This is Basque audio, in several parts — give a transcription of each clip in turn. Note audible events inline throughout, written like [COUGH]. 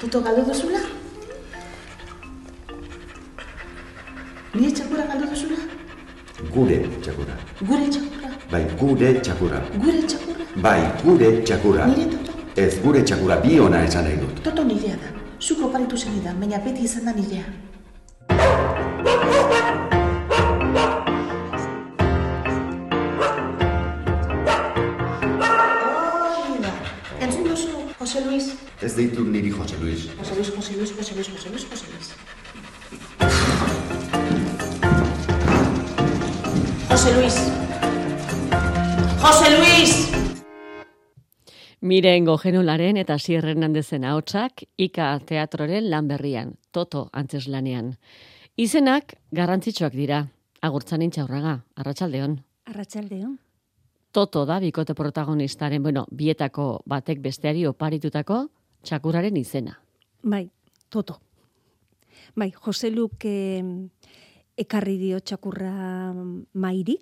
Toto galdu duzula? Nire txakura galdu duzula? Gure txakura. Gure txakura? Bai, gure txakura. Gure txakura? Bai, gure txakura. Nire toto? Ez gure txakura bi ona esan nahi dut. Toto nirea da. Zuk oparitu zenidan, baina beti izan da nirea. Ez deitu niri Jose Luis. Jose Luis, Jose Luis, Jose Luis, Jose Luis, Jose Luis. Jose Luis. Jose Luis! Miren Gojenolaren eta Sier Hernandezen ahotsak Ika Teatroren lan berrian, Toto antzeslanean. Izenak garrantzitsuak dira. Agurtzan intxaurraga, arratsaldeon. Arratsaldeon. Toto da bikote protagonistaren, bueno, bietako batek besteari oparitutako txakuraren izena. Bai, Toto. Bai, Jose Luk eh, ekarri dio txakurra mairi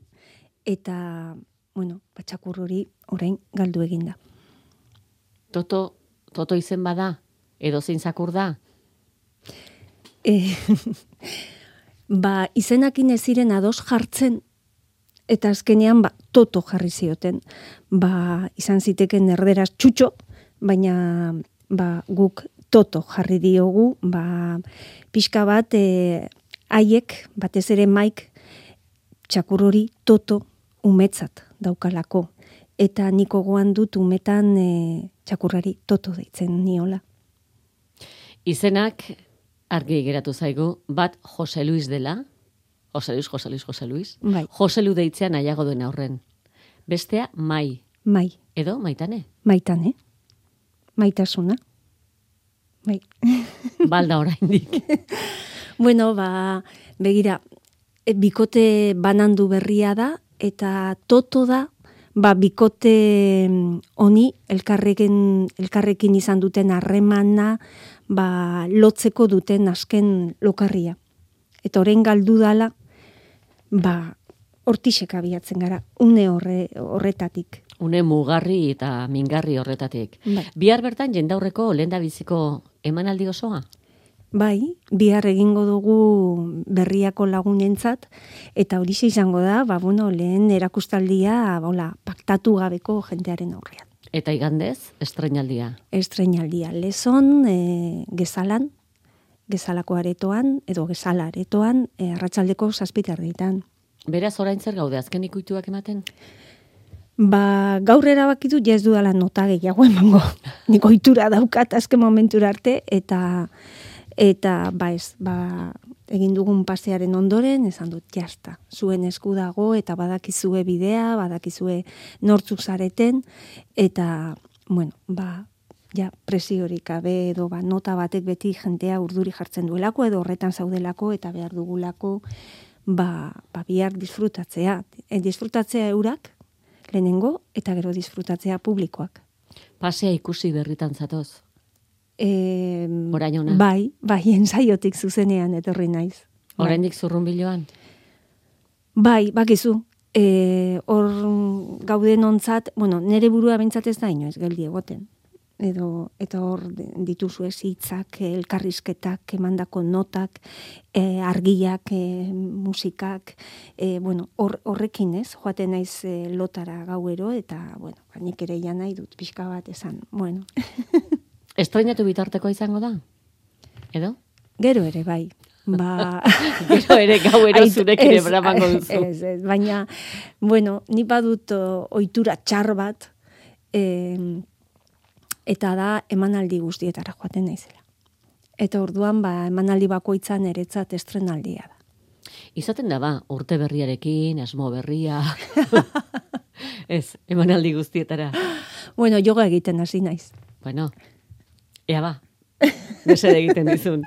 eta bueno, ba, txakur hori orain galdu eginda. Toto, Toto izen bada, edo zein zakur da, E, [LAUGHS] ba, izenakin ez ziren ados jartzen eta azkenean ba, toto jarri zioten. Ba, izan ziteken erderaz txutxo, baina ba, guk toto jarri diogu, ba, pixka bat e, haiek, batez ere maik, txakur hori toto umetzat daukalako. Eta niko goan dut umetan e, txakurrari toto deitzen niola. Izenak argi geratu zaigu, bat Jose Luis dela, Jose Luis, Jose Luis, Jose Luis, Bai. Jose Lu deitzean nahiago duen aurren. Bestea, mai, Mai, edo maitane, maitan, eh? Maitasuna. Bai. [LAUGHS] balda oraindik. [LAUGHS] Bueno, ba, begira, e, bikote banandu berria da, eta toto da, ba, bikote mm, honi elkarrekin, elkarrekin izan duten harremana, ba, lotzeko duten azken lokarria. Eta orain galdu dala, ba, hortixek abiatzen gara, une horre, horretatik. Une mugarri eta mingarri horretatik. Bai. Bihar bertan jendaurreko lenda biziko emanaldi osoa? Bai, bihar egingo dugu berriako lagunentzat, eta hori izango da, ba, bueno, lehen erakustaldia, bola, paktatu gabeko jentearen aurrean. Eta igandez, estrenaldia. Estreinaldia, lezon, e, gezalan, gezalako aretoan, edo gezala aretoan, e, arratsaldeko zazpiterritan. Beraz, orain zer gaude, azken ikuituak ematen? Ba, gaur erabakitu ja ez dudala nota gehiago emango. [LAUGHS] Nik ohitura daukat azken momentura arte, eta eta ba ez, ba, egin dugun pasearen ondoren, esan dut, jasta, zuen esku dago, eta badakizue bidea, badakizue nortzuk zareten, eta, bueno, ba, ja, presiorik gabe edo ba, nota batek beti jentea urduri jartzen duelako, edo horretan zaudelako, eta behar dugulako, ba, ba bihar disfrutatzea. E, disfrutatzea eurak, lehenengo, eta gero disfrutatzea publikoak. Pasea ikusi berritan zatoz. E, Orain ona. Bai, bai, [LAUGHS] ensaiotik zuzenean etorri naiz. Bai. Oraindik zurrunbiloan? Bai, bakizu, e, hor gauden ontzat, bueno, nere burua bentsat ez da inoiz geldi egoten. Edo, eta hor dituzu ez hitzak, elkarrizketak, emandako notak, e, argiak, e, musikak, e, bueno, hor, horrekin ez, joaten naiz e, lotara gauero, eta, bueno, ba, nik ere ja nahi dut pixka bat esan, bueno, [LAUGHS] Estrenatu bitarteko izango da? Edo? gero ere bai, ba... [LAUGHS] Gero ere gauero zurekin ez, ebramango duzu. Ez, ez, baina, bueno, ni badut ohitura txar bat, em, eta da emanaldi guztietara joaten naizela. Eta orduan, ba, emanaldi bakoitzan eretzat estrenaldia da. Izaten da ba, urte berriarekin, asmo berria. [LAUGHS] Ez, emanaldi guztietara. Bueno, yoga egiten hasi naiz. Bueno, ea ba, besede egiten dizun.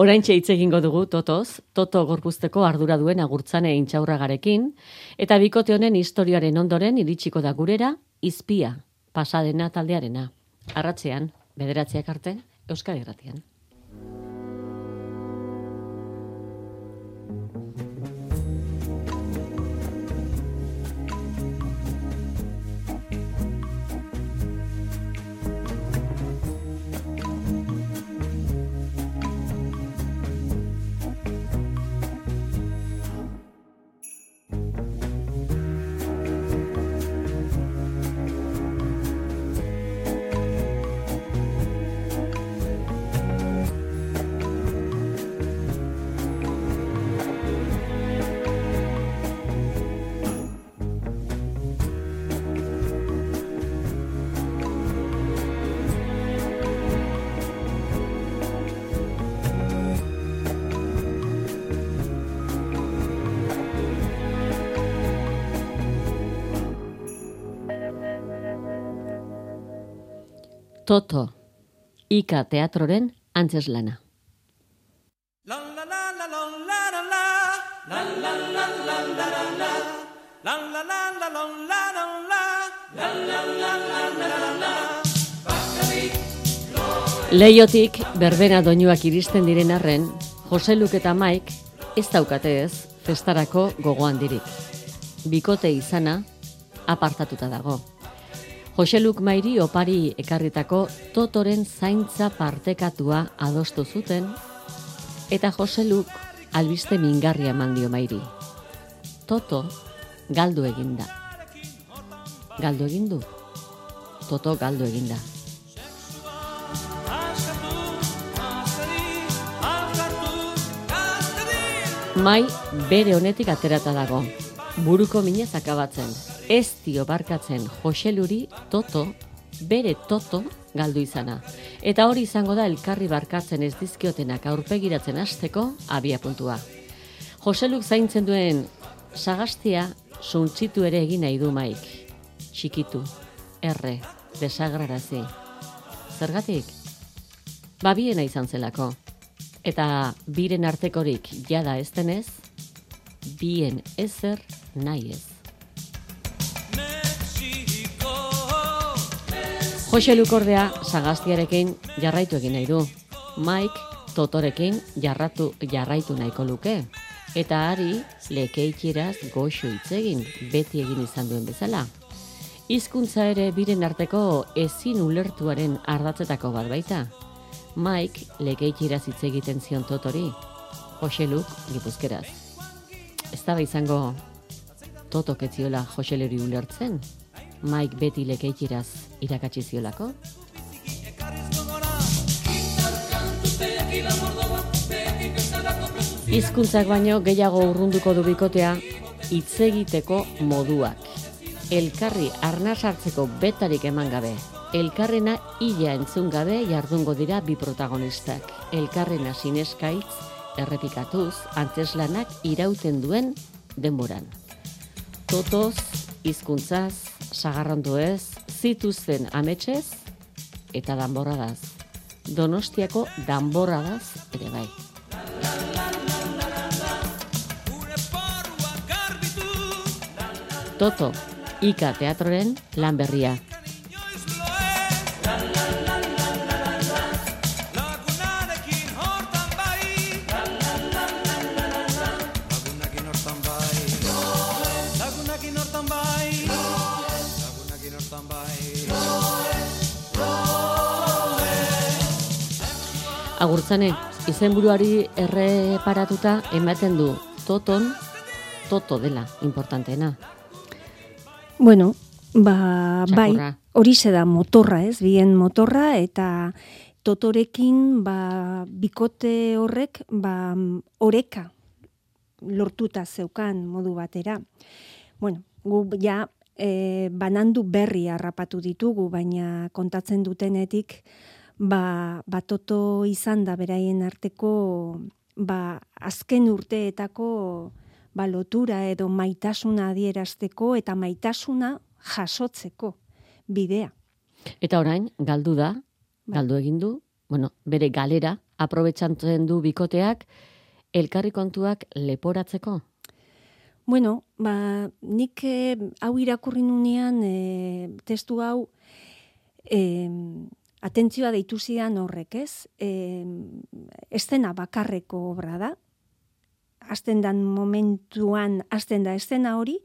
Orain hitz egingo dugu Totoz, Toto gorpuzteko ardura duen agurtzane intxaurragarekin, eta bikote honen historiaren ondoren iritsiko da gurera, izpia, pasadena taldearena. Arratzean, bederatziak arte, Euskal Herratian. La la la la Leiotik berbena doinuak iristen diren arren, Jose Luk eta Mike ez daukate ez festarako gogo handirik. Bikote izana apartatuta dago. Jose Luk Mairi opari ekarritako totoren zaintza partekatua adostu zuten eta Jose Luk albiste mingarria eman dio Mairi. Toto galdu eginda. Galdu egin du. Toto galdu eginda. Mai bere honetik aterata dago. Buruko minez akabatzen. Ez dio barkatzen Joseluri Toto, bere Toto galdu izana. Eta hori izango da elkarri barkatzen ez dizkiotenak aurpegiratzen hasteko abia puntua. Joseluk zaintzen duen sagastia suntzitu ere egin nahi du maik. Txikitu, erre, desagrarazi. Zergatik? Babiena izan zelako. Eta biren artekorik jada ez denez, bien ezer nahi ez. Jose Lukordea sagaztiarekin jarraitu egin nahi du. Mike Totorekin jarratu jarraitu nahiko luke. Eta ari lekeitieraz goxo hitz egin beti egin izan duen bezala. Hizkuntza ere biren arteko ezin ulertuaren ardatzetako bat baita. Mike lekeitieraz hitz egiten zion Totori. Jose Luk gipuzkeraz. Ez da izango Totok ez ziola Jose Leri ulertzen. Mike beti lekeitieraz irakatsi ziolako. Hizkuntzak baino gehiago urrunduko du bikotea hitz egiteko moduak. Elkarri arnaz hartzeko betarik eman gabe. Elkarrena ila entzun gabe jardungo dira bi protagonistak. Elkarrena sineskaitz errepikatuz antzeslanak irauten duen denboran. Totoz, hizkuntzaz, sagarrandu ez, zituzten ametsez eta danborradaz. Donostiako danborradaz ere bai. Toto, Ika Teatroren lan berria. Agurtzane, izenburuari erreparatuta ematen du toton, toto dela, importanteena. Bueno, ba, bai, Txakurra. hori da motorra, ez? Bien motorra eta totorekin ba, bikote horrek ba, oreka lortuta zeukan modu batera. Bueno, gu ja e, banandu berri harrapatu ditugu, baina kontatzen dutenetik ba, ba toto izan da beraien arteko ba, azken urteetako ba, lotura edo maitasuna adierazteko eta maitasuna jasotzeko bidea. Eta orain, galdu da, Bai. galdu egin du, bueno, bere galera, aprobetsantzen du bikoteak, elkarri kontuak leporatzeko. Bueno, ba, nik eh, hau irakurri nunean eh, testu hau eh, atentzioa deitu zidan horrek, ez? Eh, estena bakarreko obra da, hasten dan momentuan hasten da estena hori,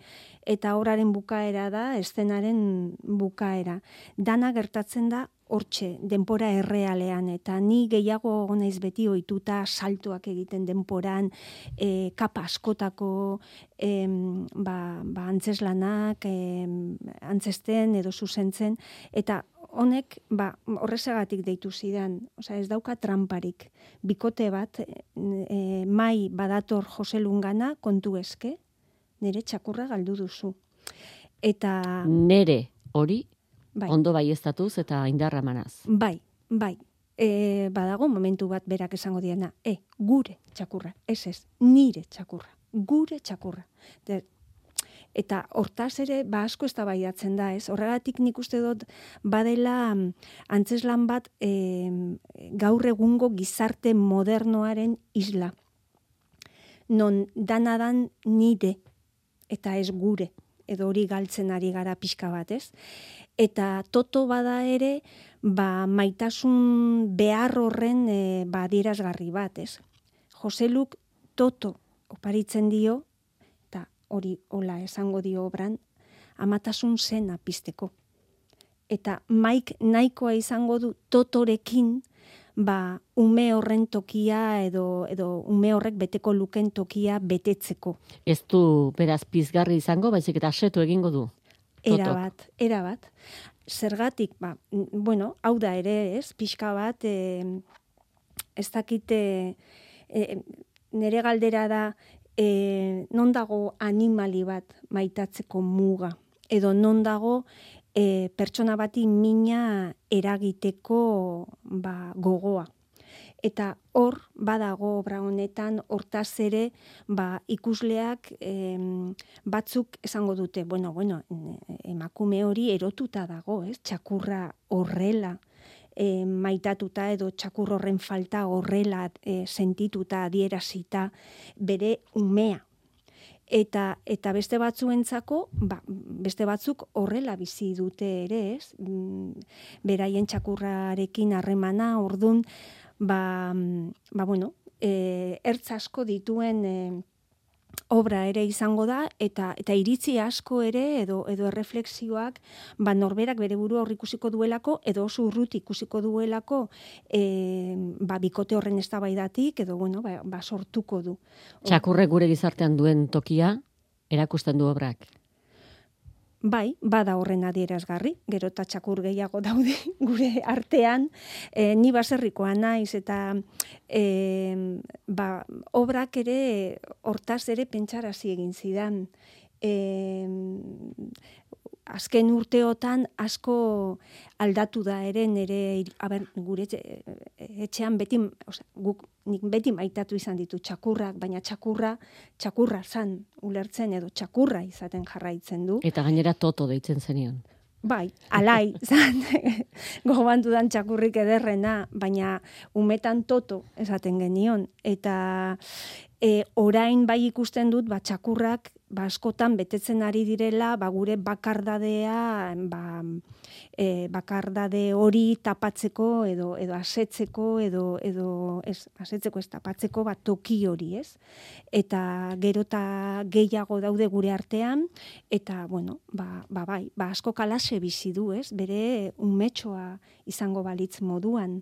eta horaren bukaera da estenaren bukaera. Dana gertatzen da hortxe, denpora errealean, eta ni gehiago naiz beti ohituta saltoak egiten denporan, e, kapa askotako em, ba, ba antzeslanak, em, antzesten edo zuzentzen, eta honek ba, horrezagatik deitu zidan, osea ez dauka tramparik. Bikote bat, e, mai badator Joselungana kontu eske, nire txakurra galdu duzu. Eta Nere hori, bai, ondo baieztatuz eta indarra manaz. bai, bai, e, badago momentu bat berak esango diana, e, gure txakurra, ez ez, nire txakurra, gure txakurra. Eta hortaz ere, ba asko ez da ez? Horregatik nik uste dut badela mm, antzeslan bat e, gaur egungo gizarte modernoaren isla. Non danadan nide eta ez gure edo hori galtzen ari gara pixka bat, ez? Eta toto bada ere, ba, maitasun behar horren e, ba, bat, ez? Joseluk toto oparitzen dio, hori hola esango dio obran, amatasun zena pizteko. Eta maik nahikoa izango du totorekin, ba, ume horren tokia edo, edo ume horrek beteko luken tokia betetzeko. Ez du beraz pizgarri izango, baizik eta asetu egingo du. Era bat, era bat. Zergatik, ba, bueno, hau da ere, ez, pixka bat, e, ez dakite, e, nere galdera da, e, non dago animali bat maitatzeko muga, edo non dago e, pertsona bati mina eragiteko ba, gogoa. Eta hor, badago obra honetan, hortaz ere, ba, ikusleak em, batzuk esango dute, bueno, bueno, emakume hori erotuta dago, ez? Txakurra horrela, e, maitatuta edo txakur horren falta horrela e, sentituta, adierazita, bere umea. Eta, eta beste batzuentzako, ba, beste batzuk horrela bizi dute ere, ez? Mm, beraien txakurrarekin harremana, ordun, ba, ba bueno, e, ertz asko dituen e, obra ere izango da eta eta iritzi asko ere edo edo erreflexioak ba norberak bere burua hor ikusiko duelako edo oso urrut ikusiko duelako e, ba bikote horren eztabaidatik edo bueno ba, ba sortuko du. Txakurre gure gizartean duen tokia erakusten du obrak. Bai, bada horren adierazgarri, gero eta txakur gehiago daude [LAUGHS] gure artean, e, ni baserrikoa naiz eta e, ba, obrak ere hortaz ere pentsarazi egin zidan. E, azken urteotan asko aldatu da ere nere aber, gure etxean beti osea, guk nik beti maitatu izan ditu txakurrak baina txakurra txakurra zan ulertzen edo txakurra izaten jarraitzen du. Eta gainera toto deitzen zenion Bai, alai, [LAUGHS] zan, gogoan dudan txakurrik ederrena, baina umetan toto esaten genion. Eta e, orain bai ikusten dut, ba, txakurrak ba, askotan betetzen ari direla, ba, gure bakardadea, ba, e, bakardade hori tapatzeko edo edo asetzeko edo edo ez asetzeko ez tapatzeko bat toki hori, ez? Eta gero ta gehiago daude gure artean eta bueno, ba, ba bai, ba asko kalase bizi du, ez? Bere umetxoa izango balitz moduan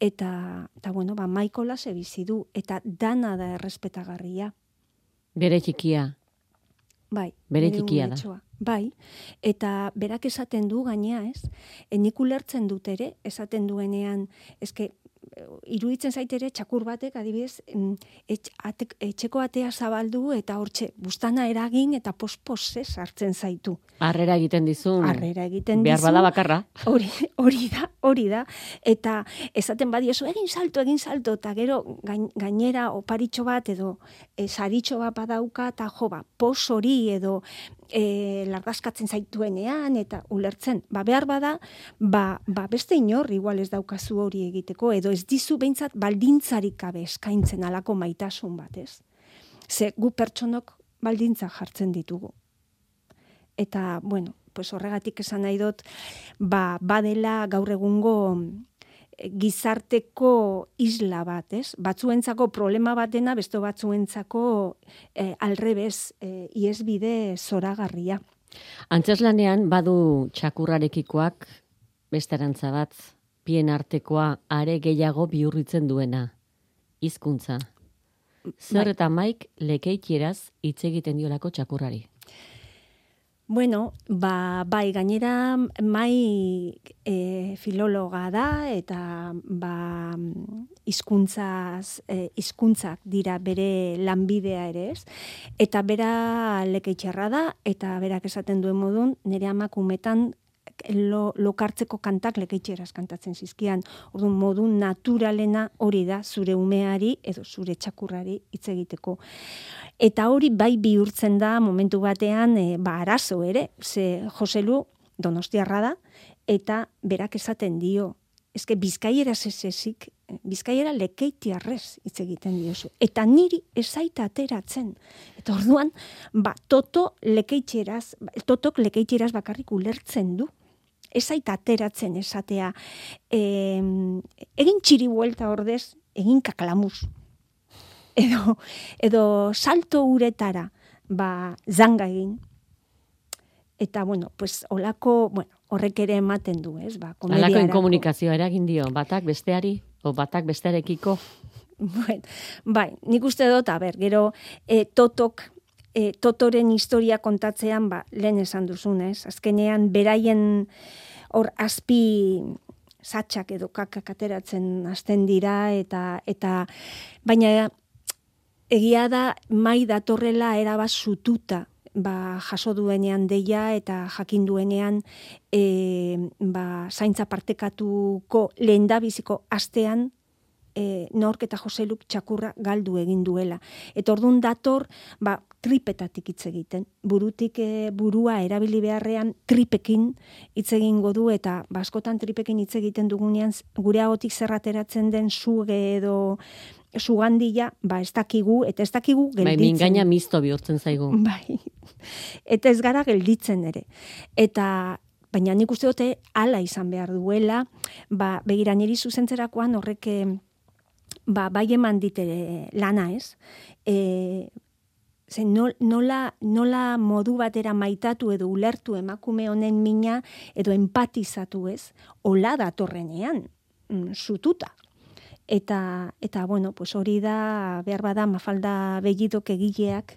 eta eta bueno, ba Michael bizi du eta dana da errespetagarria. Bere txikia, Bai. Bere txikia da. Bai, eta berak esaten du gainea, ez? Enik ulertzen dut ere, esaten duenean, eske, iruditzen zaitere txakur batek adibidez etxeko atea zabaldu eta hortxe bustana eragin eta pospos sartzen zaitu. Harrera egiten dizun. Harrera egiten Behar bada bakarra. Hori, hori da, hori da. Eta esaten badiozu egin salto, egin salto, eta gero gainera oparitxo bat edo e, saritxo bat badauka eta jo ba, pos hori edo e, lardaskatzen zaituenean eta ulertzen. Ba, behar bada, ba, ba beste inor igual ez daukazu hori egiteko, edo ez dizu behintzat baldintzarik gabe eskaintzen alako maitasun bat, ez? Ze gu pertsonok baldintza jartzen ditugu. Eta, bueno, pues horregatik esan nahi dut, ba, badela gaur egungo gizarteko isla bat, ez? Batzuentzako problema batena, beste batzuentzako e, alrebez, e, iesbide zoragarria. Antzeslanean badu txakurrarekikoak besterantza bat, pien artekoa are gehiago bihurritzen duena. Hizkuntza. Zer bai. eta maik lekeitieraz hitz egiten diolako txakurrari. Bueno, ba, bai, gainera mai e, filologa da eta ba, izkuntzaz, e, izkuntzak dira bere lanbidea ere ez. Eta bera lekeitxarra da eta berak esaten duen modun nire amakumetan lo, lokartzeko kantak lekeitxeraz kantatzen zizkian. Orduan modu naturalena hori da zure umeari edo zure txakurrari hitz egiteko. Eta hori bai bihurtzen da momentu batean e, ba arazo ere, ze Joselu Donostiarra da eta berak esaten dio, eske bizkaiera zezezik, bizkaiera lekeitiarrez hitz egiten diozu. Eta niri ezaita ateratzen. Eta orduan, ba, toto lekeitxeraz, totok lekeitxeraz bakarrik ulertzen du. Ezaita ateratzen esatea. E, egin txiri buelta ordez, egin kaklamuz. Edo, edo salto uretara, ba, zanga egin. Eta, bueno, pues, olako, bueno, horrek ere ematen du, ez? Ba, Alako inkomunikazioa eragin dio, batak besteari, o batak bestearekiko. [LAUGHS] Bueno, bai, nik uste dut, a ber, gero e, totok, e, totoren historia kontatzean, ba, lehen esan duzunez, azkenean beraien hor azpi satxak edo kakak ateratzen hasten dira, eta, eta baina egia da mai datorrela erabaz sututa, ba, jaso duenean deia eta jakin duenean e, ba, zaintza partekatuko lehendabiziko astean e, nork eta Joseluk txakurra galdu egin duela. Eta ordun dator, ba, tripetatik hitz egiten. Burutik e, burua erabili beharrean tripekin hitz egingo du eta ba, askotan tripekin hitz egiten dugunean gure ahotik zerrateratzen den suge edo sugandia, ba, ez dakigu, eta ez dakigu Bai, gelditzen. mingaina misto bihurtzen zaigu. Bai. Eta ez gara gelditzen ere. Eta baina nik uste dute hala izan behar duela, ba, begira niri zuzentzerakoan horrek eh, ba, bai eman dit ere lana ez. E, ze nol- nola, nola modu batera maitatu edo ulertu emakume honen mina edo empatizatu ez, hola datorrenean, mm, sututa. Eta, eta bueno, pues hori da, behar bada, mafalda begidok egileak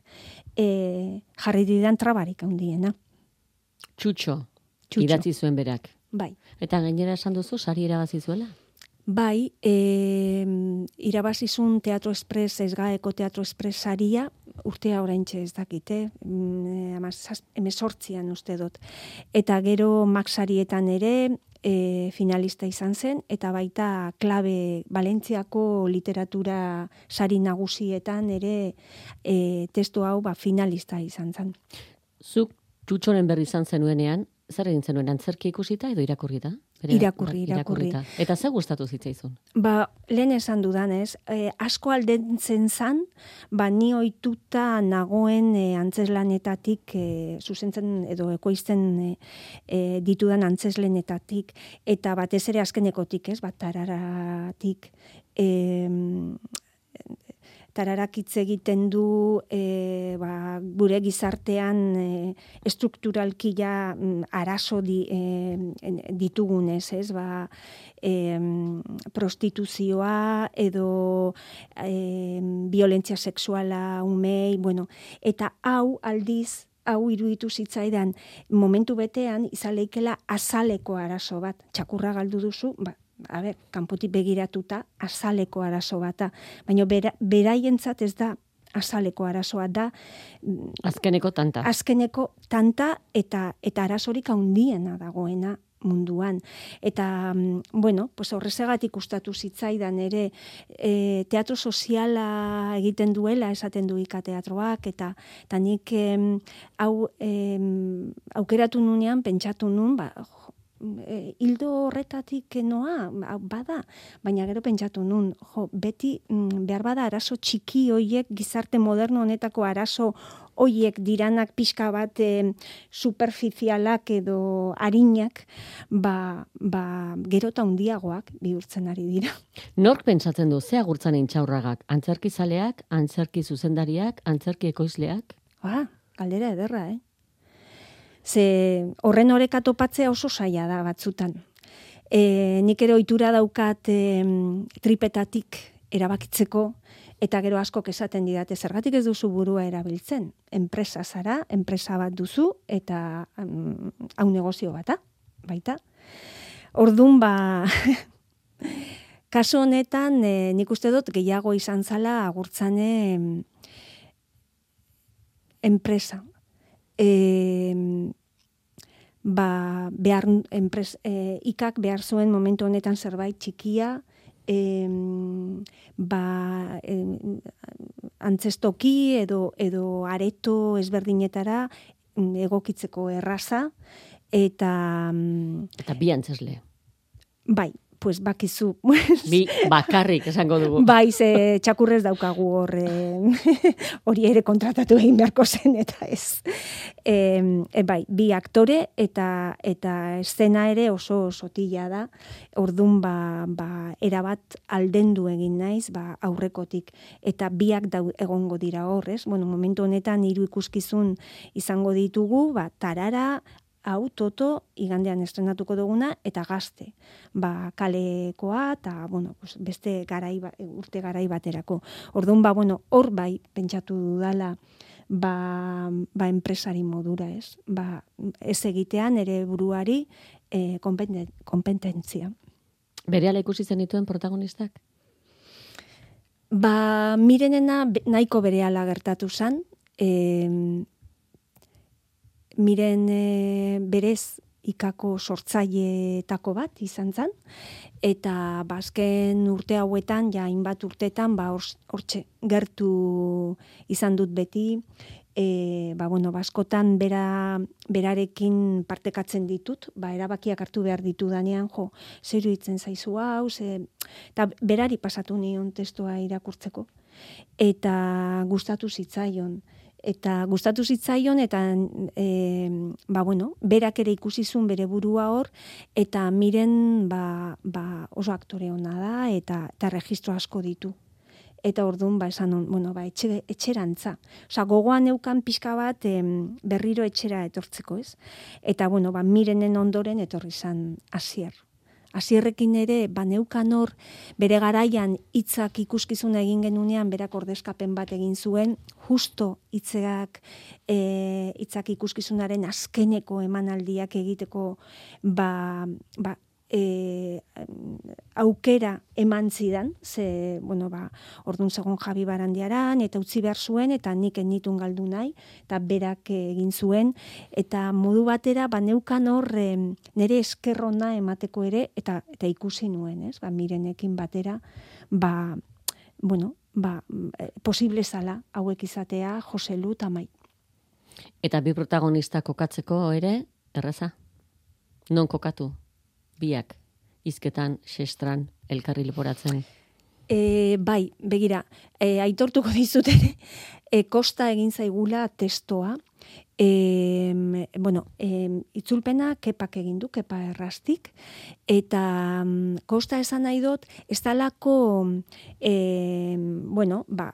e, jarri didan trabarik handiena. Txutxo, Txutxo. idatzi zuen berak. Bai. Eta gainera esan duzu, sari irabazi zuela? Bai, e, irabazizun Teatro Express, ezgaeko Teatro Express saria, urtea oraintxe ez dakite, mm, amazaz- emezortzian uste dut. Eta gero Maxarietan ere e, finalista izan zen, eta baita klabe Valentziako literatura sari nagusietan ere e, testu hau ba, finalista izan zen. Zuk txutxoren berri izan zenuenean, zer egin zenuen antzerki ikusita edo irakurrita? Bere- Irakurri, ba, irakurri. irakurrita. Eta ze gustatu zitzaizun? Ba, lehen esan dudanez, eh, asko aldentzen zan, ba, ni ohituta nagoen eh, antzeslanetatik, eh, zuzentzen edo ekoizten eh, eh, ditudan antzeslenetatik, eta batez ere azkenekotik, ez, bat tararatik, eh, tararak egiten du e, ba, gure gizartean e, estrukturalki ja mm, arazo di, e, ditugunez, ez? Ba, e, prostituzioa edo e, violentzia sexuala umei, bueno, eta hau aldiz hau iruditu zitzaidan momentu betean izaleikela azaleko arazo bat. Txakurra galdu duzu, ba, a ber, kanpotik begiratuta azaleko arazo bata. Baina bera, beraientzat ez da azaleko arazoa da mm, Azkeneko tanta. azkeneko tanta eta eta arazorik handiena dagoena munduan. Eta, mm, bueno, pues horrezegatik ustatu zitzaidan ere e, teatro soziala egiten duela esaten du ikateatroak, eta, eta nik em, hau em, aukeratu nunean, pentsatu nun, ba, e, hildo horretatik noa, ba, bada, baina gero pentsatu nun, jo, beti mm, behar bada arazo txiki hoiek gizarte moderno honetako arazo hoiek diranak pixka bat e, superficialak edo arinak, ba, ba, gero eta handiagoak bihurtzen ari dira. Nork pentsatzen du, ze agurtzan intxaurragak? Antzerki zaleak, antzerki zuzendariak, antzerki ekoizleak? Ba, galdera ederra, eh? Ze horren oreka topatzea oso saia da batzutan. E, nik ere ohitura daukat e, tripetatik erabakitzeko, eta gero askok esaten didate, zergatik ez duzu burua erabiltzen. Enpresa zara, enpresa bat duzu, eta hau negozio bata, baita. Ordun ba, [LAUGHS] kasu honetan, e, nik uste dut gehiago izan zala agurtzane enpresa. E, ba, behar, enpres, e, ikak behar zuen momentu honetan zerbait txikia, em, ba, em, antzestoki edo, edo areto ezberdinetara mm, egokitzeko erraza, eta mm, Eta bi antzesle. bai, pues bakizu, [LAUGHS] Bi bakarrik esango dugu. bai, ze txakurrez daukagu hor eh, [LAUGHS] hori ere kontratatu egin beharko zen, eta ez. E, e, bai, bi aktore eta eta eszena ere oso sotila da. Ordun ba, ba erabat aldendu egin naiz, ba aurrekotik eta biak dau, egongo dira hor, ez? Bueno, momentu honetan hiru ikuskizun izango ditugu, ba tarara, hau toto igandean estrenatuko duguna eta gazte. Ba, kalekoa eta bueno, pues beste garai ba- urte garai baterako. Orduan ba bueno, hor bai pentsatu dudala ba, ba enpresari modura, ez? Ba, ez egitean ere buruari eh konpeten- konpetentzia. Berehala ikusi zenituen protagonistak? Ba, mirenena nahiko berehala gertatu zan. E, miren e, berez ikako sortzaileetako bat izan zen. Eta bazken urte hauetan, ja hainbat urtetan, ba, hortxe gertu izan dut beti. E, ba, bueno, baskotan bera, berarekin partekatzen ditut, ba, erabakiak hartu behar ditu danean, jo, zer iruditzen zaizu hau, ze, eta berari pasatu nion testua irakurtzeko. Eta gustatu zitzaion. Eta gustatu zitzaion eta e, ba bueno, berak ere ikusi zuen bere burua hor eta miren ba, ba oso aktore ona da eta eta registro asko ditu. Eta ordun ba esan on, bueno, ba etxe, etxerantza. Osea, gogoan neukan pixka bat em, berriro etxera etortzeko, ez? Eta bueno, ba mirenen ondoren etorri izan hasier. Hasierrekin ere baneukan hor bere garaian hitzak ikuskizuna egin genunean berak ordezkapen bat egin zuen justo hitzeak eh hitzak ikuskizunaren azkeneko emanaldiak egiteko ba, ba e, aukera eman zidan, ze, bueno, ba, ordun segon Javi Barandiaran, eta utzi behar zuen, eta nik enitun galdu nahi, eta berak egin zuen, eta modu batera, ba, neukan hor, em, nire eskerrona emateko ere, eta, eta ikusi nuen, ez, ba, mirenekin batera, ba, bueno, ba, eh, posible zala hauek izatea Joselu eta Mai. Eta bi protagonista kokatzeko ere, erreza? Non kokatu? Biak, izketan, xestran, elkarri leporatzen. E, bai, begira, e, aitortuko dizut ere, e, kosta egin zaigula testoa, e, bueno, e, itzulpena kepak egin du, kepa errastik, eta mm, kosta esan nahi dut, ez dalako, e, bueno, ba,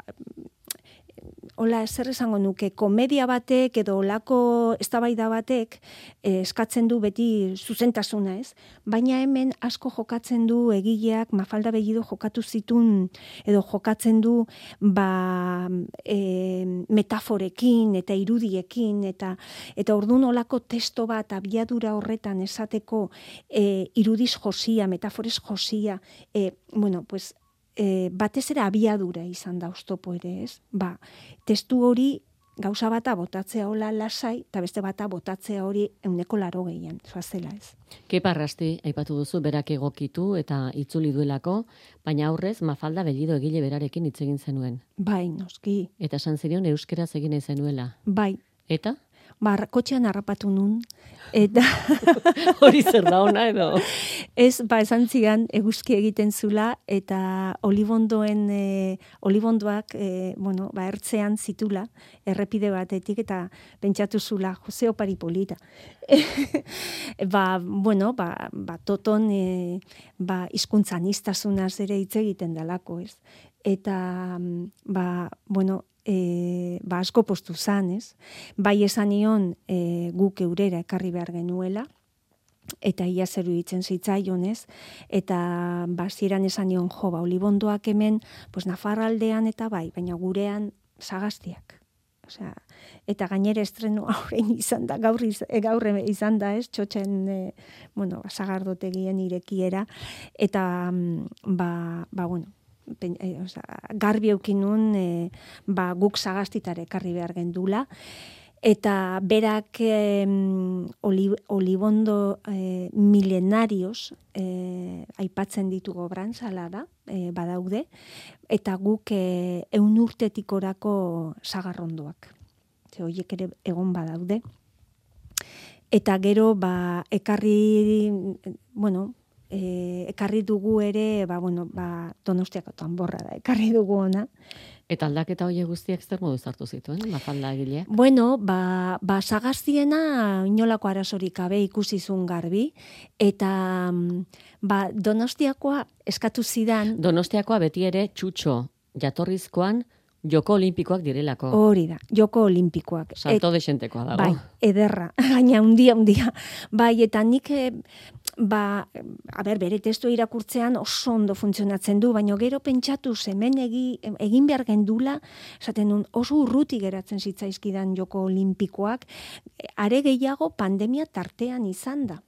Ola, zer esango nuke, komedia batek edo olako eztabaida batek eh, eskatzen du beti zuzentasuna, ez? Baina hemen asko jokatzen du egileak Mafalda Bellido jokatu zitun edo jokatzen du ba, e, metaforekin eta irudiekin eta eta ordun olako testo bat abiadura horretan esateko e, irudiz josia, metaforez josia, e, bueno, pues e, batez ere abiadura izan da oztopo ere, ez? Ba, testu hori gauza bata botatzea hola lasai, eta beste bata botatzea hori euneko laro gehien, zoazela ez. Keparrasti aipatu duzu berak egokitu eta itzuli duelako, baina aurrez Mafalda Bellido egile berarekin hitz egin zenuen. Bai, noski, Eta esan zenion euskeraz egin zenuela. bai, Eta? Ba, kotxean harrapatu nun, eta [LAUGHS] Hori zer da ona edo? ez, ba, esan zian, eguzki egiten zula, eta olibondoen, e, olibondoak, e, bueno, ba, ertzean zitula, errepide batetik, eta pentsatu zula, Jose Opari polita. [LAUGHS] ba, bueno, ba, ba toton, e, ba, izkuntzan ere hitz egiten dalako, ez? Eta, mm, ba, bueno, e, ba, asko postu zan, ez? Bai esan nion e, guk eurera ekarri behar genuela, eta ia zeru ditzen zitzaion, ez? Eta basieran esan nion jo, ba, olibondoak hemen, pues Nafarraldean eta bai, baina gurean sagaztiak. Osea, eta gainera estreno [LAUGHS] aurrein izan da, gaur, iz, e, gaur izan da, ez? Txotxen, e, bueno, sagardotegien irekiera, eta, mm, ba, ba, bueno, pen, e, osea, garbi eukin nun, e, ba, guk sagaztitare ekarri behar gendula, Eta berak em, oli, olibondo eh, milenarios eh, aipatzen ditugu obrantzala da, eh, badaude, eta guk eh, eun urtetik orako sagarrondoak. Ze horiek ere egon badaude. Eta gero, ba, ekarri, bueno, e, ekarri dugu ere, ba, bueno, ba, donostiako tanborra da, ekarri dugu ona. Eta aldaketa horiek guztiak zer modu zartu zituen, mafalda egile? Bueno, ba, ba sagaztiena inolako arazorik gabe ikusi zuen garbi, eta mm, ba, donostiakoa eskatu zidan, Donostiakoa beti ere txutxo jatorrizkoan joko olimpikoak direlako. hori da, joko olimpikoak. Salto desentekoa dago. Bai, ederra, [LAUGHS] gaina undia, undia. Bai, eta nik, eh, ba, a ber, bere testu irakurtzean oso ondo funtzionatzen du, baina gero pentsatu hemen egi, egin behar gendula, esaten nun, oso urruti geratzen zitzaizkidan joko olimpikoak, are gehiago pandemia tartean izan da.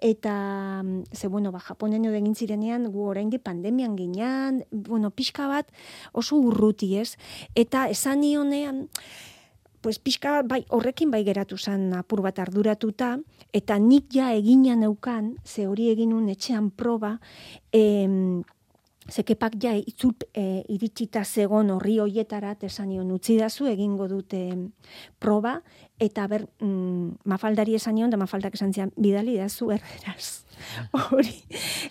Eta, ze, bueno, ba, Japonen edo egin zirenean, gu oraindik pandemian ginean, bueno, pixka bat oso urruti ez. Eta esan nionean, pues pixka bai, horrekin bai geratu zan apur bat arduratuta, eta nik ja egina neukan, ze hori egin nun etxean proba, em, Zekepak ja itzul e, iritsita zegon horri hoietara esan nion utzi dazu egingo dute proba eta ber mm, mafaldari esan nion da mafaldak esan zian bidali dazu erderaz. [LAUGHS] Hori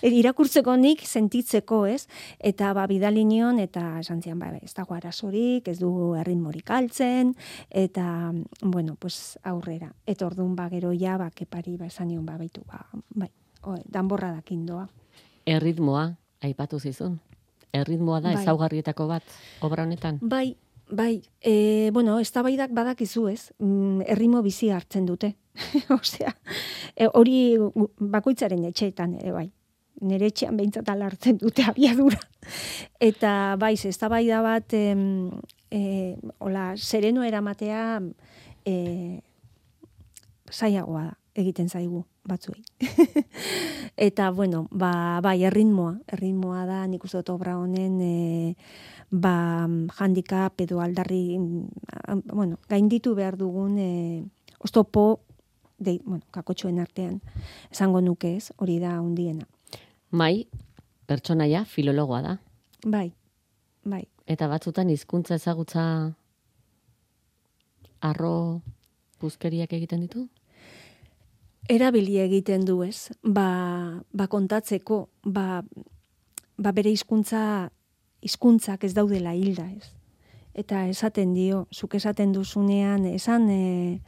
e, irakurtzeko nik sentitzeko, ez? Eta ba bidali nion eta esan zian ba ez dago arazorik, ez du erritmorik altzen eta bueno, pues aurrera. Eta ordun ba gero ja ba kepari ba esan nion ba baitu ba bai, o, danborra dakin doa. Erritmoa, aipatu zizun. Erritmoa da Bai. ezaugarrietako bat obra honetan. Bai, bai, e, bueno, eztabaidak badakizu ez, mm, errimo bizi hartzen dute. [LAUGHS] Osea, e, hori bakoitzaren etxeetan ere bai. Nere etxean behintzat ala hartzen dute abiadura. [LAUGHS] Eta bai, ze eztabaida bat, em, e, hola, sereno eramatea e, zaiagoa da, egiten zaigu batzuei. [LAUGHS] Eta, bueno, ba, bai, erritmoa, erritmoa da, nik uste dut obra honen, e, ba, handicap edo aldarri, mm, bueno, gainditu behar dugun, e, oztopo, de, bueno, kakotxoen artean, esango nuke ez, hori da hundiena. Mai, pertsonaia filologoa da. Bai, bai, Eta batzutan hizkuntza ezagutza arro puzkeriak egiten ditu? erabili egiten du ez, ba, ba kontatzeko, ba, ba bere hizkuntza hizkuntzak ez daudela hilda ez. Eta esaten dio, zuk esaten duzunean, esan e,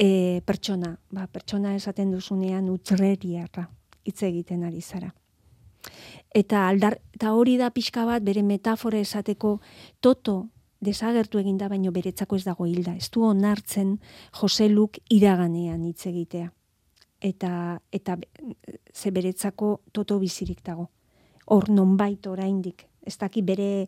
e, pertsona, ba, pertsona esaten duzunean utzreriarra hitz egiten ari zara. Eta, aldar, eta hori da pixka bat bere metafora esateko toto desagertu eginda baino beretzako ez dago hilda. Ez du onartzen Joseluk iraganean hitz egitea eta eta ze beretzako toto bizirik dago. Hor nonbait oraindik ez daki bere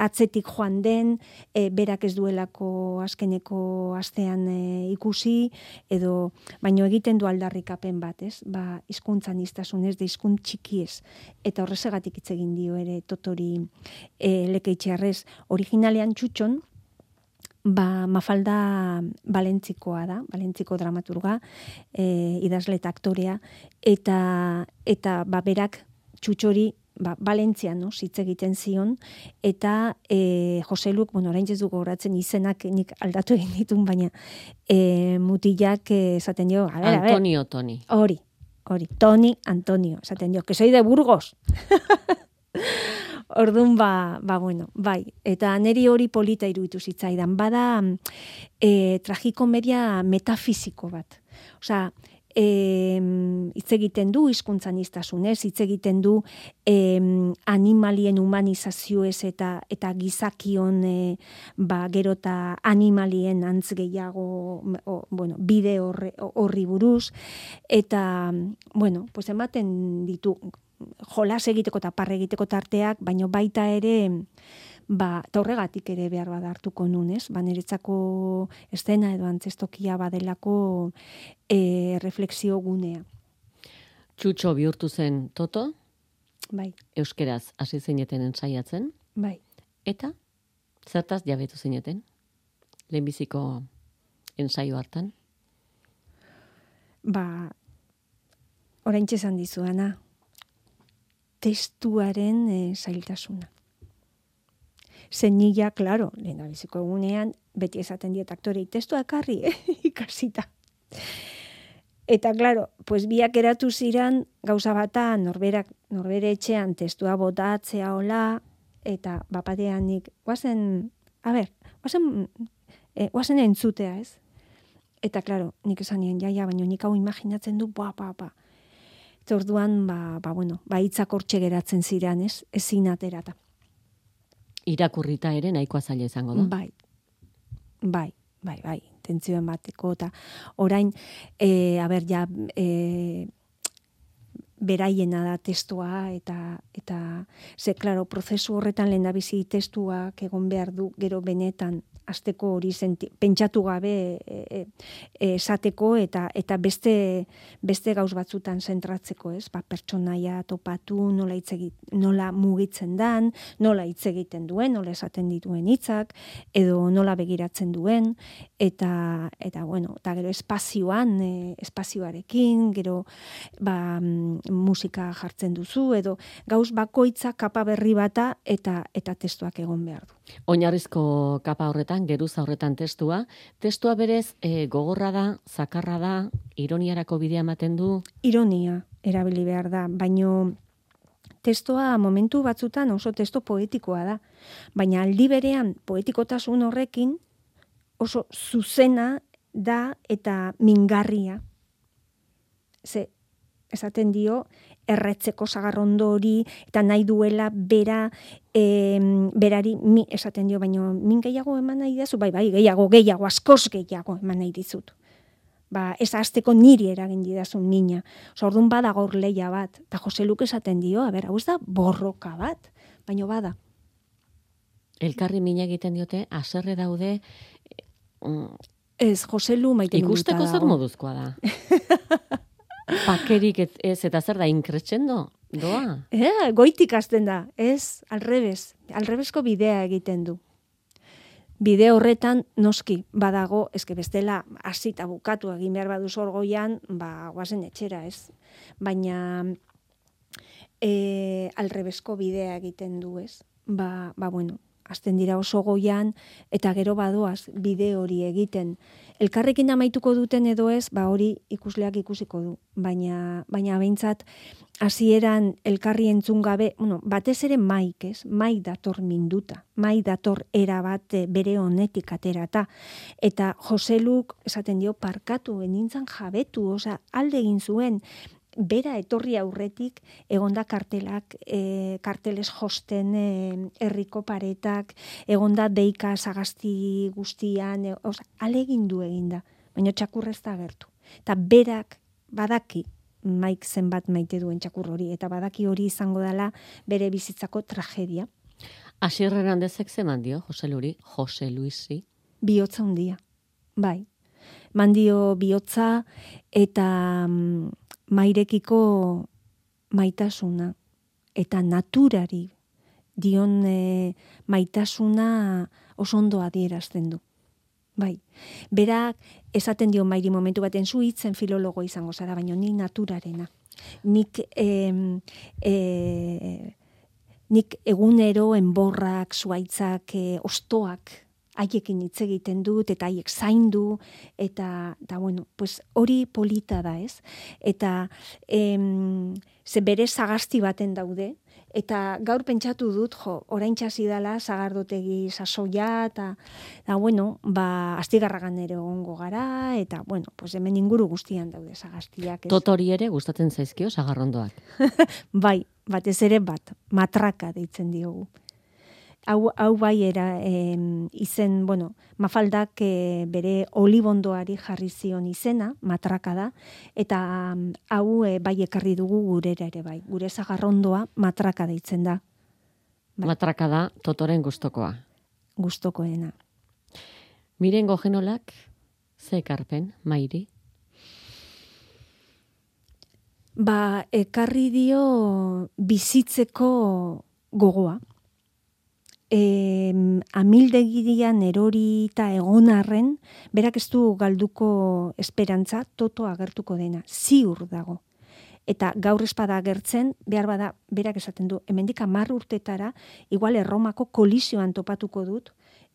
atzetik joan den, e, berak ez duelako azkeneko astean e, ikusi, edo, baino egiten du aldarrikapen bat, ez? Ba, hizkuntzan iztasunez, de hizkunt txikiez. Eta horrezegatik hitz egin dio ere totori e, lekeitxearrez. Originalean txutxon, ba, mafalda balentzikoa da, balentziko dramaturga, e, idazle eta aktorea, eta, eta ba, berak txutxori ba, Balentzian, no, hitz egiten zion, eta e, Joseluk, bueno, orain ez dugu horatzen izenak nik aldatu egin ditun, baina e, mutilak eh, esaten dio, a ver, Antonio Toni. hori, hori, Toni Antonio, esaten dio, que soy de Burgos. [LAUGHS] Ordun ba, ba bueno, bai, eta neri hori polita iruditu zitzaidan. Bada e, tragikomedia metafisiko bat. Osea, hitz egiten du hizkuntzan iztasunez, hitz egiten du em, animalien humanizazioez eta eta gizakion e, ba gero eta animalien antz gehiago o, bueno, bide horre, horri buruz. Eta bueno, pues ematen ditu jolas egiteko eta parre egiteko tarteak, baino baita ere ba, eta horregatik ere behar bada hartuko nun, ez? Ba, niretzako estena edo antzestokia badelako e, refleksio gunea. Txutxo bihurtu zen Toto, Bai, euskeraz hasi zineten ensaiatzen, bai. eta zertaz jabetu zineten? Lehenbiziko ensaio hartan? Ba, orain esan dizuana, testuaren e, zailtasuna. Zenila, klaro, lehen biziko egunean, beti esaten diet aktorei, testua ekarri, eh, [LAUGHS] ikasita. Eta, klaro, pues biak eratu ziran, gauza bata, norberak, norbere etxean testua botatzea hola, eta bapatean nik, guazen, a ber, guazen, e, guazen entzutea, ez? Eta, klaro, nik esan nien, jaia, baina nik hau imaginatzen du, ba, ba, ba. Eta orduan, ba, ba, bueno, ba, hortxe geratzen ziren, ez? Ezin aterata. Irakurrita ere nahikoa zaila izango da. Bai, bai, bai, bai, tentzioen bateko, eta orain, e, a ber, ja, e, beraiena da testua, eta, eta, ze, klaro, prozesu horretan lehen testuak egon behar du, gero benetan, asteko hori senti, pentsatu gabe e, e, esateko eta eta beste beste gauz batzutan zentratzeko, ez? Ba, pertsonaia topatu, nola hitz nola mugitzen dan, nola hitz egiten duen, nola esaten dituen hitzak edo nola begiratzen duen eta eta bueno, eta gero espazioan, e, espazioarekin, gero ba, mm, musika jartzen duzu edo gauz bakoitza kapa berri bata eta eta testuak egon behar du. Oinarrizko kapa horretan, geruza horretan testua. Testua berez, e, gogorra da, zakarra da, ironiarako bidea ematen du. Ironia erabili behar da, baino testoa momentu batzutan oso testo poetikoa da. Baina aldi berean poetikotasun horrekin oso zuzena da eta mingarria. Ze, esaten dio, erretzeko zagarrondo hori, eta nahi duela bera, e, berari, mi, esaten dio, baino, min gehiago eman nahi dizu, bai, bai, gehiago, gehiago, askoz gehiago eman nahi dizut. Ba, ez azteko niri eragin didazun nina. Oso, bada gaur leia bat, eta Jose Luke esaten dio, a ber, hau ez da borroka bat, baino bada. Elkarri mina egiten diote, aserre daude, mm, Ez, Jose Lu maite ikusteko zer moduzkoa da. [LAUGHS] Pakerik ez, ez eta zer da inkretxendo? Doa? Eh, goitik hasten da, ez, alrebez, alrebesko bidea egiten du. Bide horretan noski badago, eske bestela hasita bukatu egin behar badu sorgoian, ba goazen etxera, ez? Baina eh alrebesko bidea egiten du, ez? Ba, ba bueno, hasten dira oso goian eta gero badoaz bide hori egiten elkarrekin amaituko duten edo ez, ba hori ikusleak ikusiko du. Baina, baina behintzat, hasieran elkarri entzun gabe, bueno, batez ere maik, ez? Mai dator minduta, mai dator era bat eh, bere honetik aterata. Eta Joseluk, esaten dio, parkatu, enintzan jabetu, oza, alde egin zuen, bera etorri aurretik egonda kartelak, e, karteles josten e, herriko paretak, egonda deika sagasti guztian, e, oza, alegin du eginda, baina txakurrez da gertu. Eta berak badaki maik zenbat maite duen txakur hori, eta badaki hori izango dela bere bizitzako tragedia. Asierren handezek zeman dio, Jose Luri, Jose Luisi. Biotza hundia, bai. Mandio bihotza eta mm, mairekiko maitasuna eta naturari dion e, maitasuna oso ondo adierazten du. Bai, berak esaten dio mairi momentu baten zu hitzen filologo izango zara, baina ni naturarena. Nik, e, e, nik egunero enborrak, zuaitzak, e, ostoak, haiekin hitz egiten dut eta haiek zaindu eta da bueno, pues hori polita da, ez? Eta em, ze bere sagasti baten daude eta gaur pentsatu dut jo, orain txasi dela sagardotegi sasoia eta da bueno, ba astigarragan ere egongo gara eta bueno, pues hemen inguru guztian daude sagastiak, ez? Totori ere gustatzen zaizkio sagarrondoak. [LAUGHS] bai, batez ere bat, matraka deitzen diogu hau, hau bai era izen, bueno, mafaldak e, bere olibondoari jarri zion izena, matraka da, eta hau e, bai ekarri dugu gurera ere bai, gure zagarrondoa matraka deitzen da. Bai. Matraka da totoren gustokoa. Gustokoena. Miren gogenolak, ze ekarpen, mairi? Ba, ekarri dio bizitzeko gogoa e, amildegirian erorita egon arren, berak ez du galduko esperantza, toto agertuko dena, ziur dago. Eta gaur espada agertzen, behar bada, berak esaten du, hemendik amar urtetara, igual erromako kolisioan topatuko dut,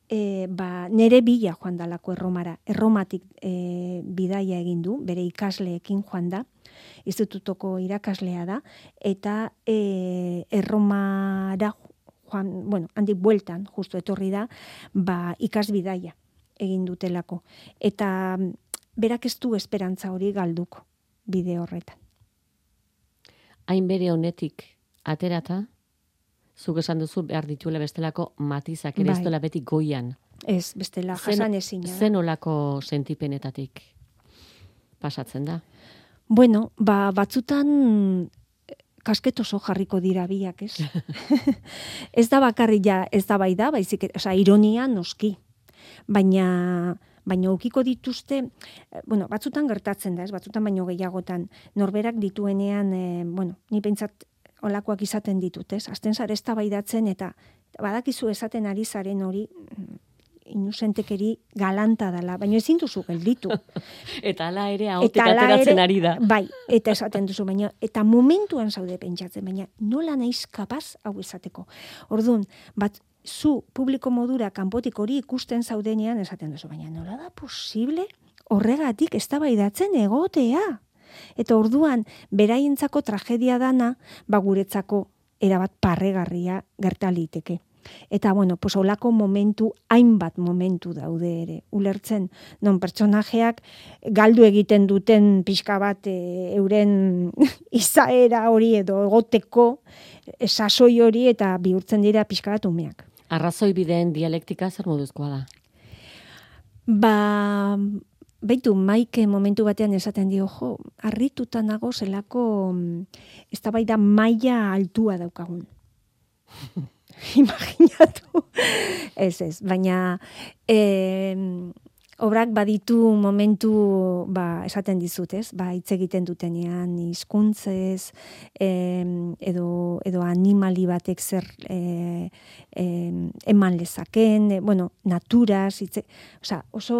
e, ba, nere bila joan dalako erromara. Erromatik e, bidaia egin du, bere ikasleekin joan da, institutoko irakaslea da, eta e, erromara joan, bueno, handik bueltan, justu etorri da, ba, ikasbidaia egin dutelako. Eta mm, berak ez du esperantza hori galduko bide horretan. Hain bere honetik aterata, zuk esan duzu behar dituela bestelako matizak, ere ez Bai. duela beti goian. Ez, bestela jasan ezina. da. Zen olako sentipenetatik pasatzen da. Bueno, ba, batzutan kasket oso jarriko dira biak, ez? [LAUGHS] ez da bakarri ja, ez da bai da, baizik, osea, ironia noski. Baina, baina ukiko dituzte, eh, bueno, batzutan gertatzen da, ez? Batzutan baino gehiagotan, norberak dituenean, eh, bueno, ni pentsat olakoak izaten ditut, ez? Azten zare eztabaidatzen eta badakizu esaten ari zaren hori mm, inusentekeri galanta dela, baina ezin duzu gelditu. [LAUGHS] Eta hala ere hala ateratzen ari da. Bai, eta esaten duzu, baina, eta momentuan zaude pentsatzen, baina nola naiz kapaz hau esateko. Orduan, bat, zu publiko modura kanpotik hori ikusten zaudenean esaten duzu, baina nola da posible horregatik eztabaidatzen egotea. Eta orduan, beraientzako tragedia dana, ba guretzako erabat parregarria gerta liteke. Eta bueno, pues olako momentu, hainbat momentu daude ere. Ulertzen, non pertsonajeak galdu egiten duten pixka bat e, euren [LAUGHS] izaera hori edo egoteko e, sasoi hori eta bihurtzen dira pixka bat umeak. Arrazoi bideen dialektika zer moduzkoa da. Ba, beitu, maike momentu batean esaten dio, jo, harrituta nago zelako mm, eztabaida maila altua daukagun. [LAUGHS] [LAUGHS] Imaginatu. ez, ez, baina e, obrak baditu momentu ba, esaten dizut, ez? Ba, hitz egiten dutenean hizkuntzez em, edo, edo animali batek zer e, em, eman lezaken, e, bueno, naturaz, hitze, osea, oso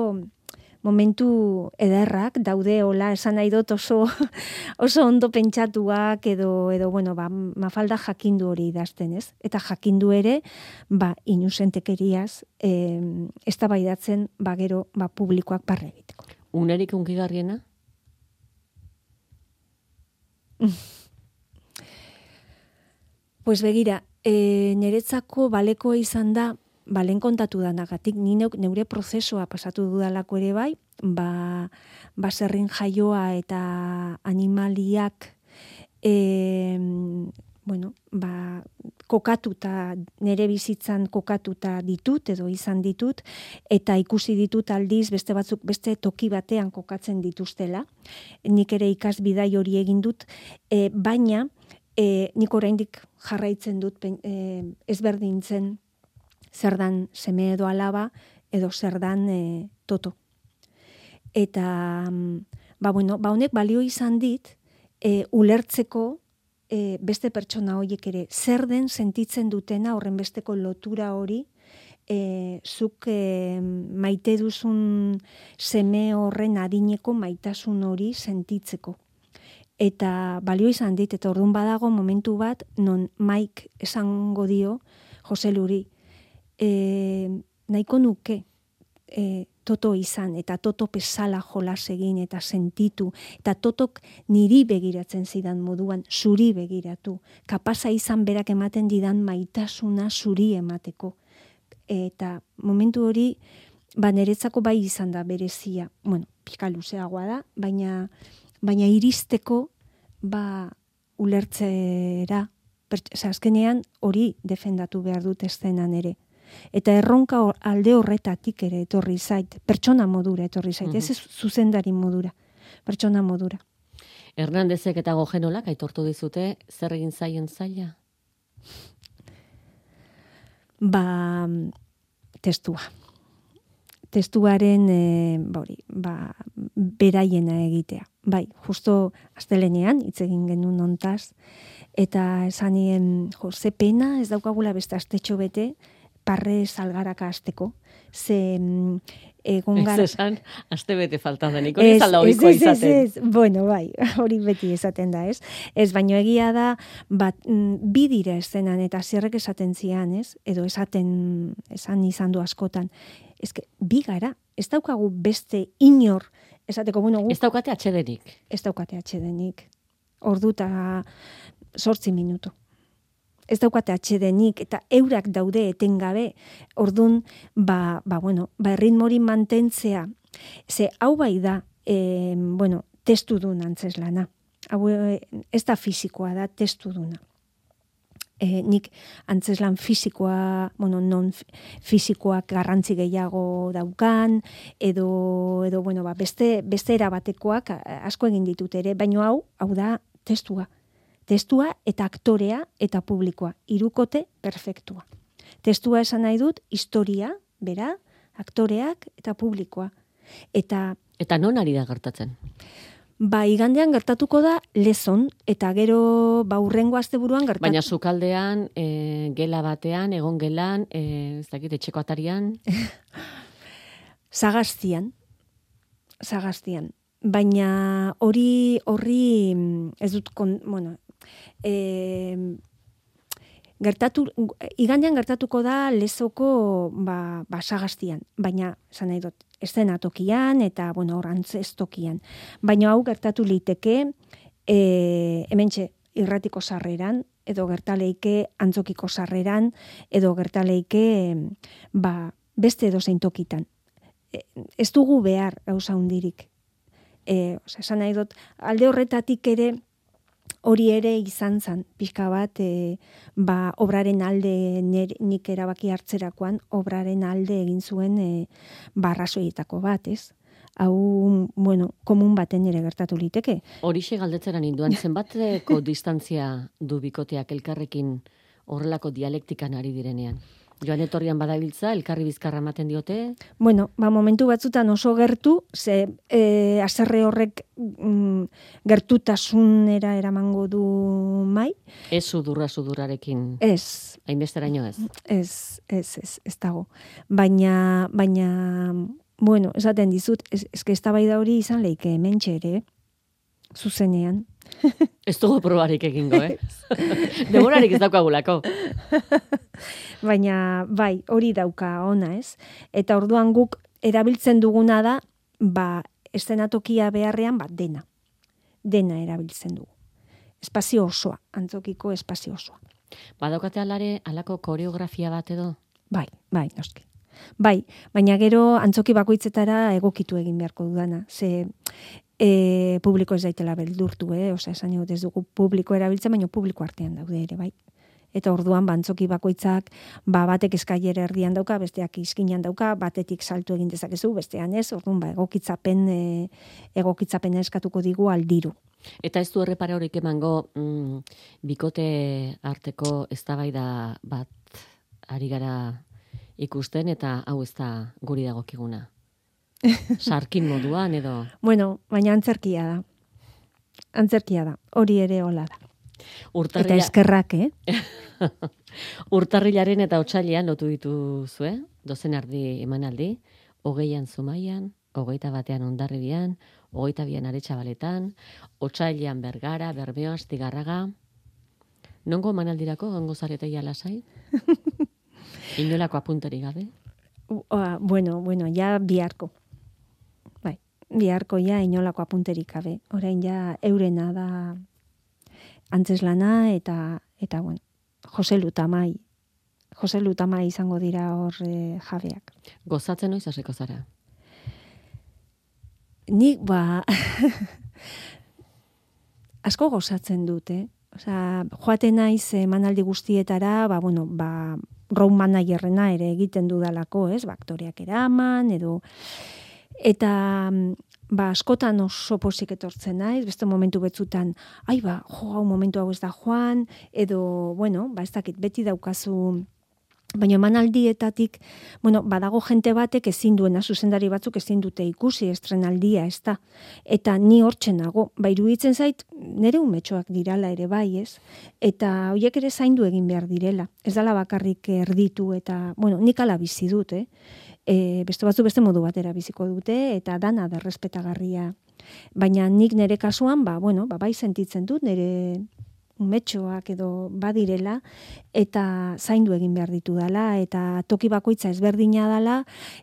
momentu ederrak daude hola esan nahi dut oso [LAUGHS] oso ondo pentsatuak edo edo bueno ba mafalda jakindu hori idazten, ez? Eta jakindu ere ba inusentekeriaz eh eztabaidatzen ba gero ba publikoak barre egiteko. Unerik unkigarriena? [LAUGHS] Pues begira, e, niretzako baleko izan da, balen kontatu danagatik, ni neure prozesua pasatu dudalako ere bai, ba, baserrin jaioa eta animaliak e, bueno, ba, kokatuta, nere bizitzan kokatuta ditut edo izan ditut, eta ikusi ditut aldiz beste batzuk beste toki batean kokatzen dituztela. Nik ere ikasbidai hori egin dut, e, baina e, nik oraindik jarraitzen dut e, ezberdintzen zer dan seme edo alaba edo zer dan e, toto. Eta, mm, ba, bueno, ba honek balio izan dit, e, ulertzeko e, beste pertsona horiek ere zer den sentitzen dutena horren besteko lotura hori e, zuk e, maite duzun seme horren adineko maitasun hori sentitzeko. Eta balio izan dit, eta orduan badago momentu bat, non Mike esango dio, Jose Luri, e, nahiko nuke e, toto izan, eta toto pesala jolas egin, eta sentitu, eta totok niri begiratzen zidan moduan, zuri begiratu. Kapasa izan berak ematen didan maitasuna zuri emateko. Eta momentu hori, ba, niretzako bai izan da berezia. Bueno, pika luzeagoa da, baina baina iristeko ba ulertzera pert- osea, azkenean hori defendatu behar dut eszenan ere. Eta erronka alde horretatik ere etorri zait, pertsona modura etorri zait, ez ez zuzendari modura, pertsona modura. Hernandezek eta Gojenolak aitortu dizute zer egin zaien zaila? Ba, testua. Testuaren, e, ba, ba, beraiena egitea. Bai, justo astelenean hitz egin genuen hontaz, eta esanien, jo, ze pena ez daukagula beste astetxo bete, parre salgaraka hasteko. Ze egon Ez gara... esan, aste bete denik, hori zalda ohikoa ez, ez, izaten. ez, bueno, bai, [LAUGHS] hori beti esaten da, ez? Ez, baino egia da, bat, mm, bi dira eszenan, eta zerrek esaten zian, ez? Edo esaten, esan izan du askotan. Ez que, bi gara, ez daukagu beste inor, esateko, bueno, gu, Ez daukate atxedenik. ez daukate atxedenik. Ordu eta sortzi minutu. Ez daukate atxedenik eta eurak daude etengabe. Ordun ba, ba, bueno, ba, erritmori mantentzea. Ze hau bai da, e, bueno, testu dun antzeslana. Hau eh, ez da fisikoa da, testu duna. E, nik antzeslan fisikoa, bueno, non fi- fisikoak garrantzi gehiago daukan, edo, edo bueno, ba, beste, beste erabatekoak asko egin ditut ere, baino hau, hau da testua. Testua eta aktorea eta publikoa. Irukote perfektua. Testua esan nahi dut, historia, bera, aktoreak eta publikoa. Eta Eta non ari da gertatzen? ba, igandean gertatuko da lezon, eta gero ba, urrengo asteburuan gertatu. Baina sukaldean, e, gela batean, egon gelan, e, ez dakit, etxeko atarian, [LAUGHS] Zagaztian. Zagaztian. Baina hori horri mm, ez dut kon, bueno, e, gertatu igandean gertatuko da lezoko ba, ba Sagaztian, baina esan nahi dut eszenatokian eta bueno, hor antzestokian. Baina hau gertatu liteke e, hementxe irratiko sarreran edo gertaleike antzokiko sarreran edo gertaleike ba, beste edo tokitan e, ez dugu behar gauza hundirik. E, osea, esan nahi dut, alde horretatik ere hori ere izan zan, pixka bat, e, ba, obraren alde ner, nik erabaki hartzerakoan, obraren alde egin zuen e, barrazoietako bat, ez? Hau, bueno, komun baten ere gertatu liteke. horixe galdetzeran induan, zenbateko distantzia du bikoteak elkarrekin horrelako dialektikan ari direnean? Joan etorrian badabiltza, elkarri bizkarra ematen diote, Bueno, ba, momentu batzutan oso gertu, ze e, aserre horrek mm, gertutasunera eramango du mai, ez sudurra sudurrarekin, ez, hainbesteraino ez. Ez, ez, ez, ez dago. Baina, baina, bueno, esaten dizut, ez, ez eztabaida hori izan leike hementxe ere, zuzenean. [LAUGHS] Ez dugu probarik egingo, eh? [LAUGHS] Demorarik ez daukagulako. [LAUGHS] Baina, bai, hori dauka ona, ez? Eta orduan guk erabiltzen duguna da, ba, eszenatokia beharrean, ba, dena. Dena erabiltzen dugu. Espazio osoa, antzokiko espazio osoa. Badaukate alare, alako koreografia bat edo? Bai, bai, noski. Bai, baina gero antzoki bakoitzetara egokitu egin beharko dudana. Ze e, publiko ez daitela beldurtu, eh? Osa, esan dut ez dugu publiko erabiltzen, baina publiko artean daude ere, bai. Eta orduan bantzoki bakoitzak ba batek eskailer erdian dauka, besteak iskinan dauka, batetik saltu egin dezakezu, bestean ez. Orduan ba egokitzapen e, egokitzapena eskatuko digu aldiru. Eta ez du errepara horik emango mm, bikote arteko eztabaida bat ari gara ikusten eta hau ez da guri dagokiguna. Sarkin moduan edo Bueno, baina antzerkia da. Antzerkia da. Hori ere hola da. Eta urtarrila, eskerrak, eh? [LAUGHS] urtarrilaren eta otsailean lotu dituzue, dozen ardi emanaldi, hogeian zumaian, hogeita batean ondarribian, hogeita bian aretxabaletan, otsailean bergara, bermeo, astigarraga. Nongo emanaldirako, gongo zaretei alasai? [LAUGHS] Inolako apunteri gabe? Oa, bueno, bueno, ja biharko. Biharko ja inolako apunterik gabe. Orain ja eurena da antzeslana eta eta bueno, Jose Lutamai. Jose Lutamai izango dira hor eh, jabeak. Gozatzen noiz hasiko zara. Nik ba [LAUGHS] asko gozatzen dute. Osea, joaten naiz emanaldi guztietara, ba bueno, ba road managerrena ere egiten dudalako, ez? Ba aktoreak eraman edo eta mm, ba askotan oso posik etortzen naiz, beste momentu betzutan, ai ba, jo, hau momentu hau ez da joan edo bueno, ba ez dakit beti daukazu Baina emanaldietatik, bueno, badago jente batek ezin duena, zuzendari batzuk ezin dute ikusi estrenaldia, ez da. Eta ni hortzen nago, ba iruditzen zait, nire umetxoak dirala ere bai, ez? Eta hoiek ere zaindu egin behar direla. Ez dala bakarrik erditu eta, bueno, nik ala bizi dut, eh? E, beste batzu beste modu batera biziko dute, eta dana da respetagarria. Baina nik nire kasuan, ba, bueno, ba, bai sentitzen dut, nire umetxoak edo badirela eta zaindu egin behar ditu dala eta toki bakoitza ezberdina dala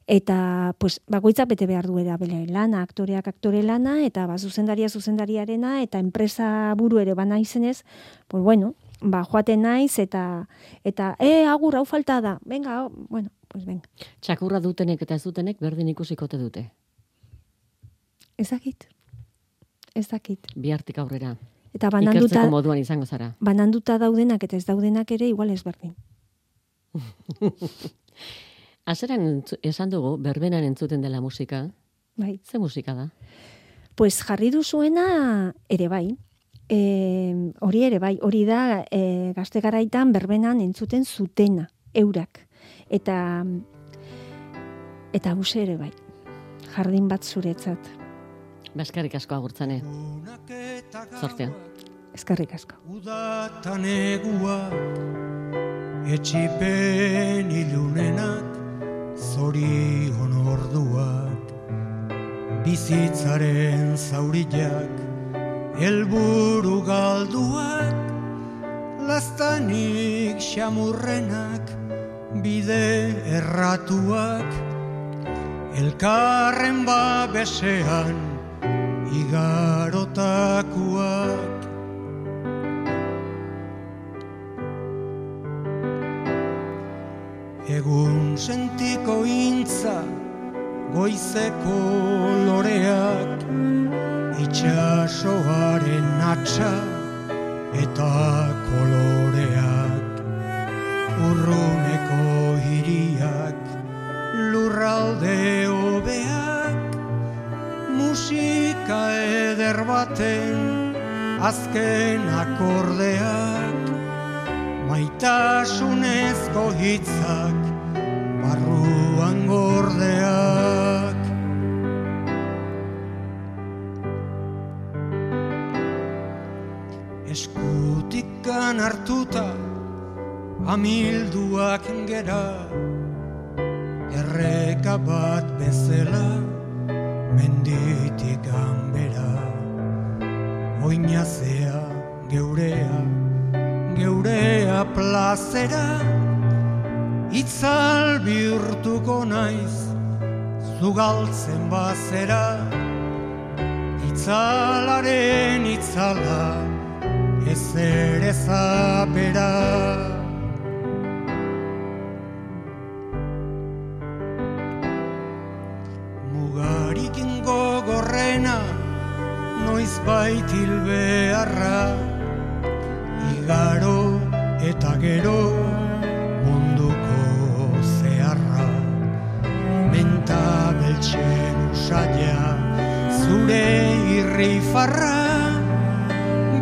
eta pues, bakoitza bete behar duera bere lana, aktoreak aktore lana eta ba, zuzendaria zuzendariarena eta enpresa buru ere bana izenez, pues bueno, ba, joaten naiz eta eta e, agur, hau falta da, venga, bueno, pues venga. Txakurra dutenek eta ez dutenek berdin ikusikote dute. Ez dakit. Ez dakit. Bihartik aurrera. Eta bananduta, Ikertzeko moduan izango zara. bananduta daudenak eta ez daudenak ere igual ezberdin. [LAUGHS] Azeran entzu- esan dugu, berbenan entzuten dela musika. Bai. Ze musika da? Pues jarri duzuena ere bai. E, hori ere bai, hori da e, gazte garaitan berbenan entzuten zutena, eurak. Eta eta hause ere bai. Jardin bat zuretzat. Baskarrik asko agurtzane. Zortea. Eskerrik asko. Udatan eguak, etxipen ilunenak, zorion orduak, bizitzaren zaurillak, helburu galduak, lastanik xamurrenak, bide erratuak, elkarren babesean, igarotakuak. Egun sentiko intza, goizeko loreak, itxasoaren atxa eta koloreak, urruneko hiriak, lurralde hobeak, musika eder baten azken akordeak, maitasunezko hitzak barruan gordeak. Eskutikan hartuta amilduak gera Erreka bat bezala menditik ganbera. Oinazea geurea geurea plazera Itzal bihurtuko naiz zugaltzen bazera. Itzalaren itzala ez ere zapera baitil beharra igaro eta gero munduko zeharra. Menta beltsen usaila zure irrifarra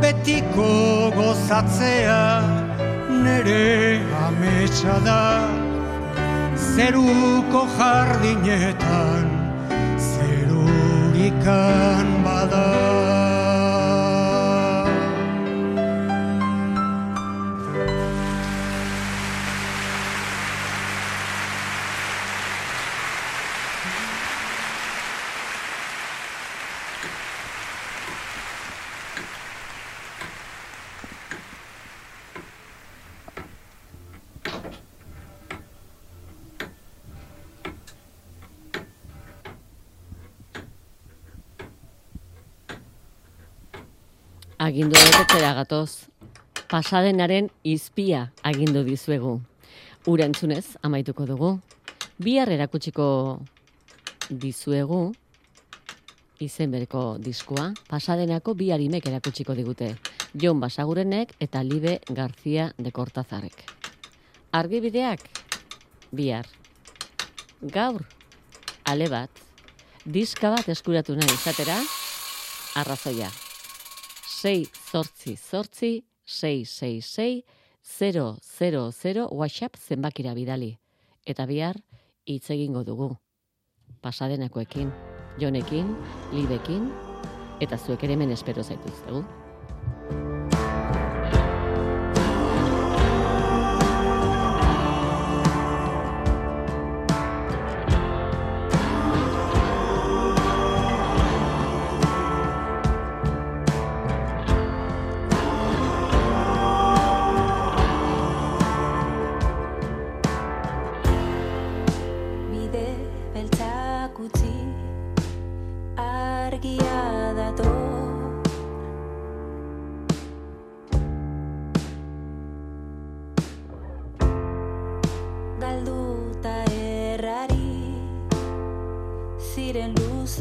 betiko gozatzea nere ametsa da. Zeruko jardinetan zerurikan bada Agindu betetzera gatoz. Pasadenaren izpia agindu dizuegu. Ura entzunez, amaituko dugu. Bihar erakutsiko dizuegu izen bereko diskua. Pasadenako bi harimek erakutsiko digute. Jon Basagurenek eta Libe Garzia de Kortazarek. Argibideak, bihar. Gaur, ale bat, diska bat eskuratu nahi izatera, arrazoia. 6 zortzi zortzi 666 000 WhatsApp zenbakira bidali. Eta bihar, hitz egingo dugu. Pasadenakoekin, jonekin, libekin, eta zuek ere hemen espero zaituztegu. en luz.